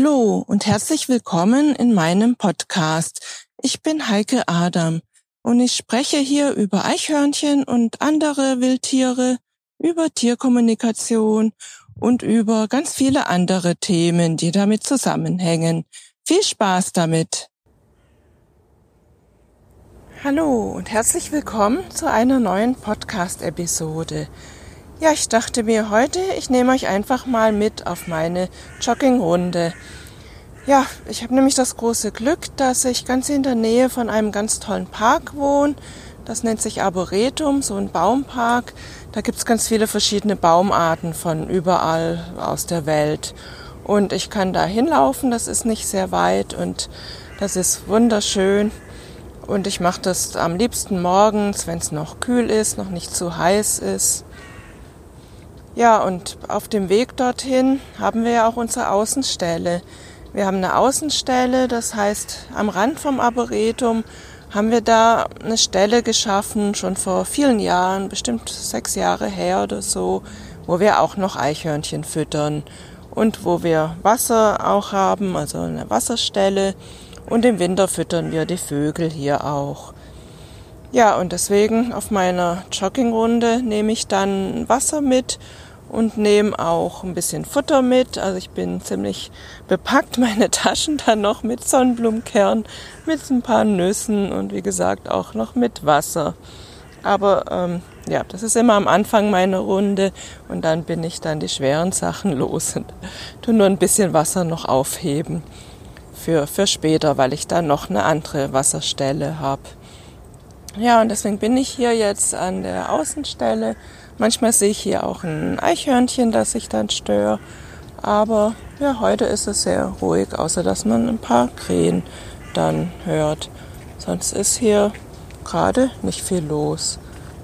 Hallo und herzlich willkommen in meinem Podcast. Ich bin Heike Adam und ich spreche hier über Eichhörnchen und andere Wildtiere, über Tierkommunikation und über ganz viele andere Themen, die damit zusammenhängen. Viel Spaß damit! Hallo und herzlich willkommen zu einer neuen Podcast-Episode. Ja, ich dachte mir heute, ich nehme euch einfach mal mit auf meine Joggingrunde. Ja, ich habe nämlich das große Glück, dass ich ganz in der Nähe von einem ganz tollen Park wohne. Das nennt sich Arboretum, so ein Baumpark. Da gibt's ganz viele verschiedene Baumarten von überall aus der Welt. Und ich kann da hinlaufen, das ist nicht sehr weit und das ist wunderschön. Und ich mache das am liebsten morgens, wenn es noch kühl ist, noch nicht zu heiß ist. Ja, und auf dem Weg dorthin haben wir ja auch unsere Außenstelle. Wir haben eine Außenstelle, das heißt, am Rand vom Arboretum haben wir da eine Stelle geschaffen, schon vor vielen Jahren, bestimmt sechs Jahre her oder so, wo wir auch noch Eichhörnchen füttern und wo wir Wasser auch haben, also eine Wasserstelle. Und im Winter füttern wir die Vögel hier auch. Ja, und deswegen auf meiner Joggingrunde nehme ich dann Wasser mit und nehme auch ein bisschen Futter mit. Also ich bin ziemlich bepackt, meine Taschen dann noch mit Sonnenblumenkern, mit ein paar Nüssen und wie gesagt auch noch mit Wasser. Aber ähm, ja, das ist immer am Anfang meiner Runde und dann bin ich dann die schweren Sachen los und tu nur ein bisschen Wasser noch aufheben für, für später, weil ich dann noch eine andere Wasserstelle habe. Ja, und deswegen bin ich hier jetzt an der Außenstelle. Manchmal sehe ich hier auch ein Eichhörnchen, das ich dann störe. Aber ja, heute ist es sehr ruhig, außer dass man ein paar Krähen dann hört. Sonst ist hier gerade nicht viel los.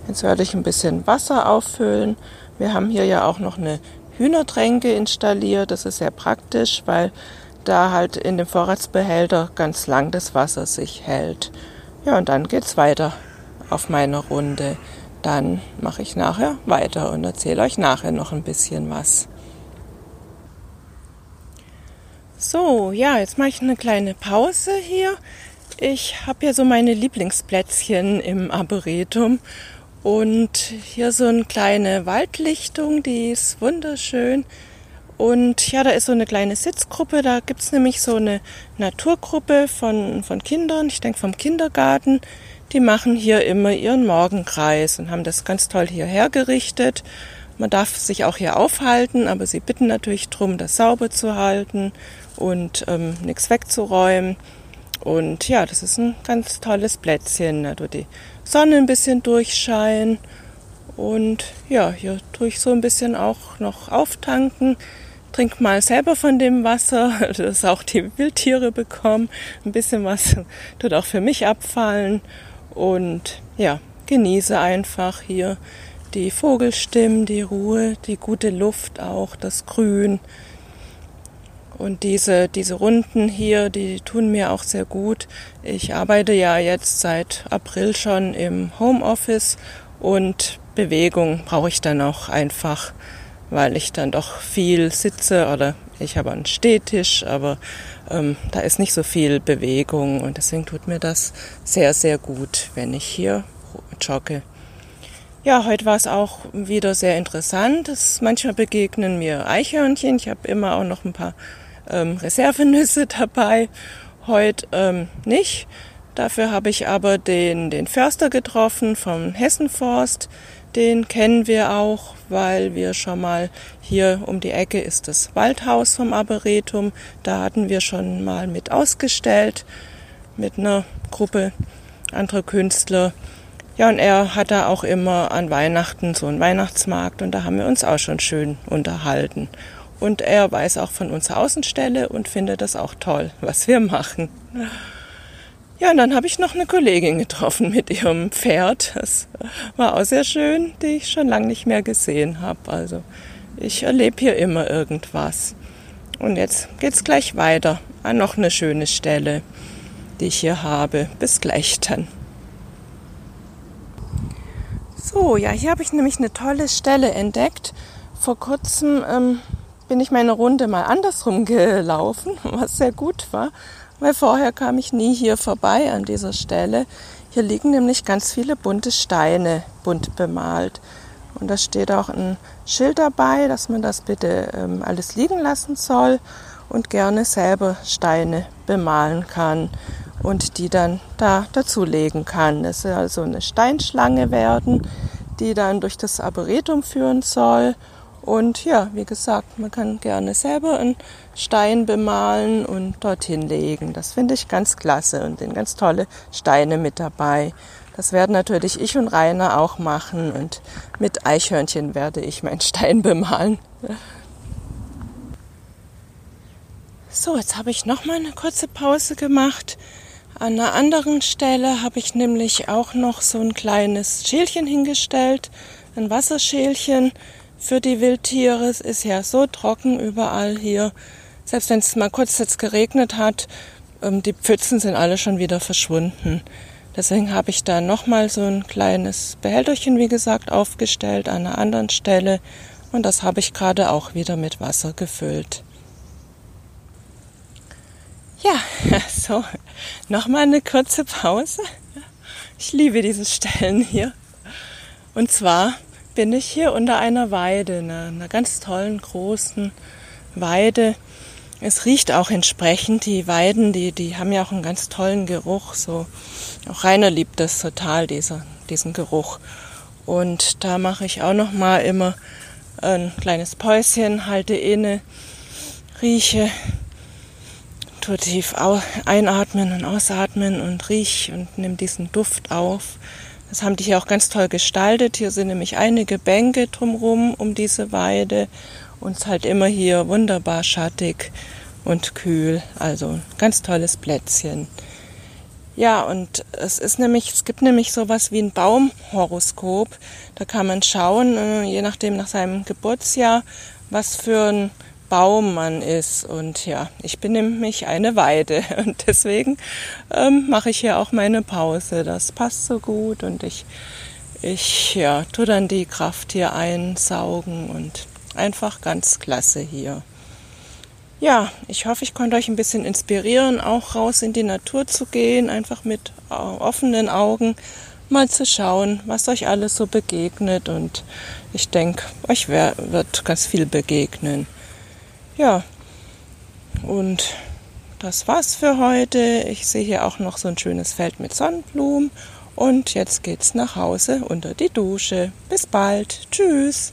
Jetzt werde ich ein bisschen Wasser auffüllen. Wir haben hier ja auch noch eine Hühnertränke installiert. Das ist sehr praktisch, weil da halt in dem Vorratsbehälter ganz lang das Wasser sich hält. Ja, und dann geht's weiter auf meiner Runde. Dann mache ich nachher weiter und erzähle euch nachher noch ein bisschen was. So, ja, jetzt mache ich eine kleine Pause hier. Ich habe ja so meine Lieblingsplätzchen im Arboretum und hier so eine kleine Waldlichtung, die ist wunderschön. Und ja, da ist so eine kleine Sitzgruppe. Da gibt's nämlich so eine Naturgruppe von, von Kindern, ich denke vom Kindergarten. Die machen hier immer ihren Morgenkreis und haben das ganz toll hier hergerichtet. Man darf sich auch hier aufhalten, aber sie bitten natürlich drum, das sauber zu halten und ähm, nichts wegzuräumen. Und ja, das ist ein ganz tolles Plätzchen. Da tut die Sonne ein bisschen durchscheinen. Und ja, hier tue ich so ein bisschen auch noch auftanken trink mal selber von dem Wasser, dass auch die Wildtiere bekommen. Ein bisschen was tut auch für mich abfallen. Und ja, genieße einfach hier die Vogelstimmen, die Ruhe, die gute Luft auch, das Grün. Und diese, diese Runden hier, die tun mir auch sehr gut. Ich arbeite ja jetzt seit April schon im Homeoffice und Bewegung brauche ich dann auch einfach weil ich dann doch viel sitze oder ich habe einen Stehtisch, aber ähm, da ist nicht so viel Bewegung und deswegen tut mir das sehr, sehr gut, wenn ich hier jogge. Ja, heute war es auch wieder sehr interessant. Es, manchmal begegnen mir Eichhörnchen. Ich habe immer auch noch ein paar ähm, Reservenüsse dabei. Heute ähm, nicht. Dafür habe ich aber den, den Förster getroffen vom Hessenforst. Den kennen wir auch, weil wir schon mal hier um die Ecke ist das Waldhaus vom Arboretum. Da hatten wir schon mal mit ausgestellt mit einer Gruppe anderer Künstler. Ja, und er hat da auch immer an Weihnachten so einen Weihnachtsmarkt und da haben wir uns auch schon schön unterhalten. Und er weiß auch von unserer Außenstelle und findet das auch toll, was wir machen. Ja, und dann habe ich noch eine Kollegin getroffen mit ihrem Pferd. Das war auch sehr schön, die ich schon lange nicht mehr gesehen habe. Also ich erlebe hier immer irgendwas. Und jetzt geht's gleich weiter an noch eine schöne Stelle, die ich hier habe. Bis gleich dann. So, ja, hier habe ich nämlich eine tolle Stelle entdeckt. Vor kurzem ähm, bin ich meine Runde mal andersrum gelaufen, was sehr gut war, weil vorher kam ich nie hier vorbei an dieser Stelle. Hier liegen nämlich ganz viele bunte Steine, bunt bemalt. Und da steht auch ein Schild dabei, dass man das bitte ähm, alles liegen lassen soll und gerne selber Steine bemalen kann und die dann da dazulegen kann. Es soll also eine Steinschlange werden, die dann durch das Arboretum führen soll. Und ja, wie gesagt, man kann gerne selber einen Stein bemalen und dorthin legen. Das finde ich ganz klasse und sind ganz tolle Steine mit dabei. Das werden natürlich ich und Rainer auch machen und mit Eichhörnchen werde ich meinen Stein bemalen. So, jetzt habe ich noch mal eine kurze Pause gemacht. An einer anderen Stelle habe ich nämlich auch noch so ein kleines Schälchen hingestellt, ein Wasserschälchen für die Wildtiere. Es ist ja so trocken überall hier. Selbst wenn es mal kurz jetzt geregnet hat, ähm, die Pfützen sind alle schon wieder verschwunden. Deswegen habe ich da nochmal so ein kleines Behälterchen, wie gesagt, aufgestellt an einer anderen Stelle. Und das habe ich gerade auch wieder mit Wasser gefüllt. Ja, so, nochmal eine kurze Pause. Ich liebe diese Stellen hier. Und zwar bin ich hier unter einer Weide, einer, einer ganz tollen großen Weide. Es riecht auch entsprechend. Die Weiden, die, die haben ja auch einen ganz tollen Geruch. So, auch Rainer liebt das total, dieser, diesen Geruch. Und da mache ich auch noch mal immer ein kleines Päuschen, halte inne, rieche tue tief einatmen und ausatmen und riech und nimm diesen Duft auf. Das haben die hier auch ganz toll gestaltet. Hier sind nämlich einige Bänke drumherum um diese Weide und es ist halt immer hier wunderbar schattig und kühl. Also ein ganz tolles Plätzchen. Ja, und es ist nämlich, es gibt nämlich sowas wie ein Baumhoroskop. Da kann man schauen, äh, je nachdem nach seinem Geburtsjahr, was für ein Baum man ist. Und ja, ich bin nämlich eine Weide und deswegen ähm, mache ich hier auch meine Pause. Das passt so gut und ich, ich ja, tue dann die Kraft hier einsaugen und einfach ganz klasse hier. Ja, ich hoffe, ich konnte euch ein bisschen inspirieren, auch raus in die Natur zu gehen, einfach mit offenen Augen mal zu schauen, was euch alles so begegnet. Und ich denke, euch wird ganz viel begegnen. Ja, und das war's für heute. Ich sehe hier auch noch so ein schönes Feld mit Sonnenblumen. Und jetzt geht's nach Hause unter die Dusche. Bis bald. Tschüss.